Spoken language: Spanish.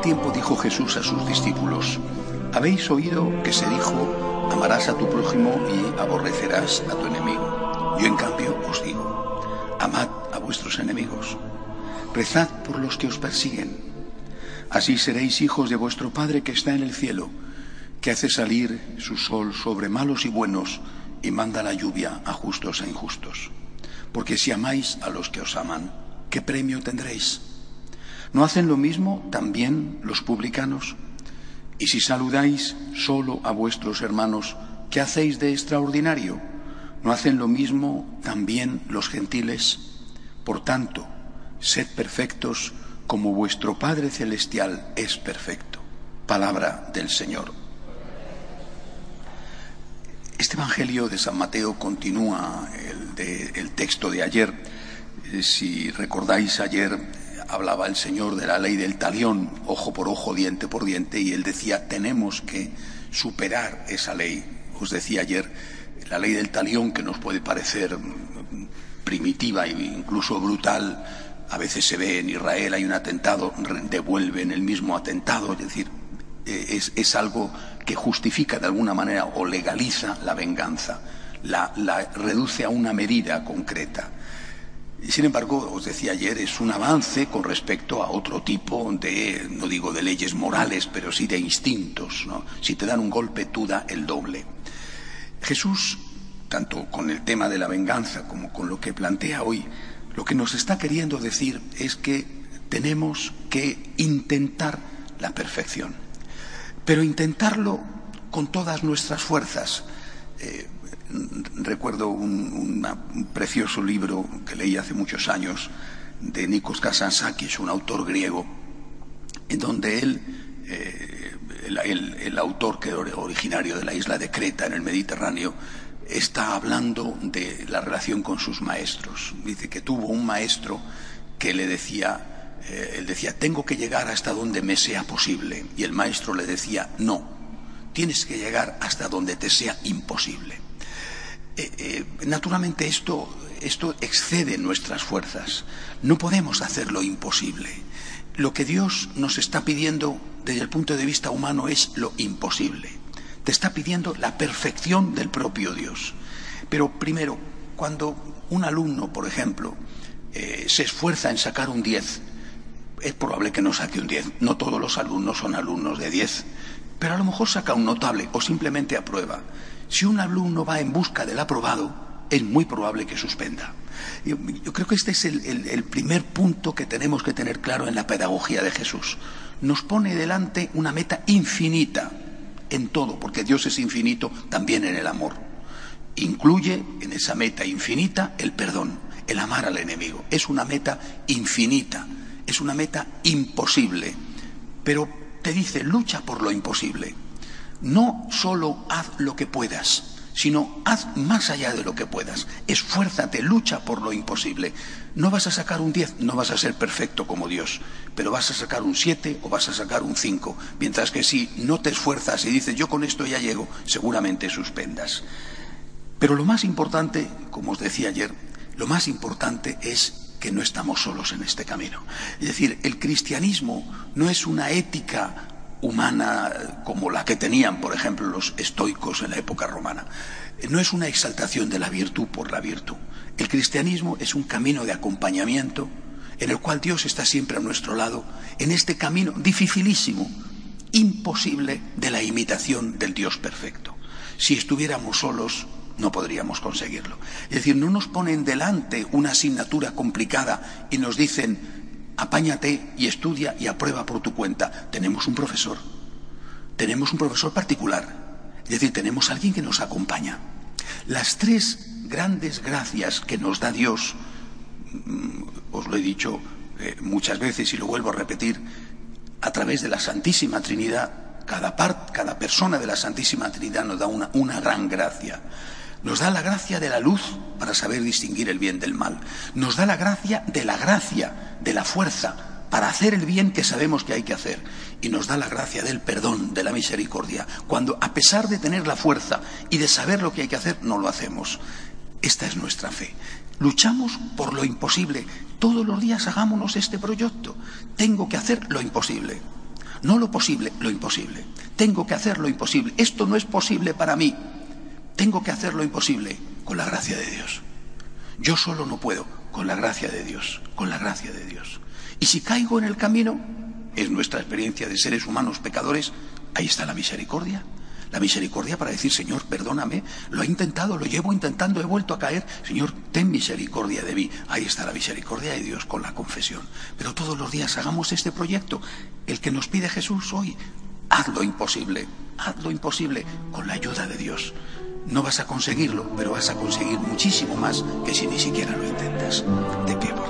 tiempo dijo Jesús a sus discípulos, habéis oído que se dijo, amarás a tu prójimo y aborrecerás a tu enemigo. Yo en cambio os digo, amad a vuestros enemigos, rezad por los que os persiguen. Así seréis hijos de vuestro Padre que está en el cielo, que hace salir su sol sobre malos y buenos y manda la lluvia a justos e injustos. Porque si amáis a los que os aman, ¿qué premio tendréis? ¿No hacen lo mismo también los publicanos? Y si saludáis solo a vuestros hermanos, ¿qué hacéis de extraordinario? ¿No hacen lo mismo también los gentiles? Por tanto, sed perfectos como vuestro Padre Celestial es perfecto. Palabra del Señor. Este Evangelio de San Mateo continúa el, texto de ayer. Eh, si recordáis, ayer hablaba el Señor de la ley del talión, ojo por ojo, diente por diente, y él decía, tenemos que superar esa ley. Os decía ayer, la ley del talión, que nos puede parecer primitiva e incluso brutal, a veces se ve en Israel, hay un atentado, devuelven el mismo atentado, es decir, eh, es, algo que justifica de alguna manera o legaliza la venganza, la reduce a una medida concreta. Sin embargo, os decía ayer, es un avance con respecto a otro tipo de, no digo de leyes morales, pero sí de instintos. Si te dan un golpe, tú da el doble. Jesús, tanto con el tema de la venganza como con lo que plantea hoy, lo que nos está queriendo decir es que tenemos que intentar la perfección, pero intentarlo con todas nuestras fuerzas. Eh, recuerdo un, precioso libro que leí hace muchos años de Nikos Kazantzakis, un autor griego, en donde él, eh, el, autor que era originario de la isla de Creta, en el Mediterráneo, está hablando de la relación con sus maestros. Dice que tuvo un maestro que le decía, eh, él decía, tengo que llegar hasta donde me sea posible. Y el maestro le decía, no, tienes que llegar hasta donde te sea imposible. Eh, naturalmente esto, esto excede nuestras fuerzas. No podemos hacer lo imposible. Lo que Dios nos está pidiendo desde el punto de vista humano es lo imposible. Te está pidiendo la perfección del propio Dios. Pero primero, cuando un alumno, por ejemplo, eh, se esfuerza en sacar un 10, es probable que no saque un 10. No todos los alumnos son alumnos de 10, pero a lo mejor saca un notable o simplemente aprueba. Si un alumno va en busca del aprobado, es muy probable que suspenda. Yo, creo que este es el, primer punto que tenemos que tener claro en la pedagogía de Jesús. Nos pone delante una meta infinita en todo, porque Dios es infinito también en el amor. Incluye en esa meta infinita el perdón, el amar al enemigo. Es una meta infinita, es una meta imposible. Pero te dice, lucha por lo imposible no solo haz lo que puedas, sino haz más allá de lo que puedas. Esfuérzate, lucha por lo imposible. No vas a sacar un 10, no vas a ser perfecto como Dios, pero vas a sacar un 7 o vas a sacar un 5. Mientras que si no te esfuerzas y dices yo con esto ya llego, seguramente suspendas. Pero lo más importante, como os decía ayer, lo más importante es que no estamos solos en este camino. Es decir, el cristianismo no es una ética humana como la que tenían, por ejemplo, los estoicos en la época romana. No es una exaltación de la virtud por la virtud. El cristianismo es un camino de acompañamiento en el cual Dios está siempre a nuestro lado, en este camino dificilísimo, imposible de la imitación del Dios perfecto. Si estuviéramos solos, no podríamos conseguirlo. Es decir, no nos ponen delante una asignatura complicada y nos dicen, apáñate y estudia y aprueba por tu cuenta. Tenemos un profesor, tenemos un profesor particular, es decir, tenemos alguien que nos acompaña. Las tres grandes gracias que nos da Dios, mm, os lo he dicho eh, muchas veces y lo vuelvo a repetir, a través de la Santísima Trinidad, cada, cada persona de la Santísima Trinidad nos da una, una gran gracia. Nos da la gracia de la luz para saber distinguir el bien del mal. Nos da la gracia de la gracia, de la fuerza, para hacer el bien que sabemos que hay que hacer. Y nos da la gracia del perdón, de la misericordia, cuando a pesar de tener la fuerza y de saber lo que hay que hacer, no lo hacemos. Esta es nuestra fe. Luchamos por lo imposible. Todos los días hagámonos este proyecto. Tengo que hacer lo imposible. No lo posible, lo imposible. Tengo que hacer lo imposible. Esto no es posible para mí. Tengo que hacer lo imposible con la gracia de Dios. Yo solo no puedo, con la gracia de Dios, con la gracia de Dios. Y si caigo en el camino, es nuestra experiencia de seres humanos pecadores, ahí está la misericordia. La misericordia para decir, Señor, perdóname, lo he intentado, lo llevo intentando, he vuelto a caer. Señor, ten misericordia de mí. Ahí está la misericordia de Dios con la confesión. Pero todos los días hagamos este proyecto, el que nos pide Jesús hoy. Haz lo imposible, haz lo imposible con la ayuda de Dios. No vas a conseguirlo, pero vas a conseguir muchísimo más que si ni siquiera lo intentas. Favor.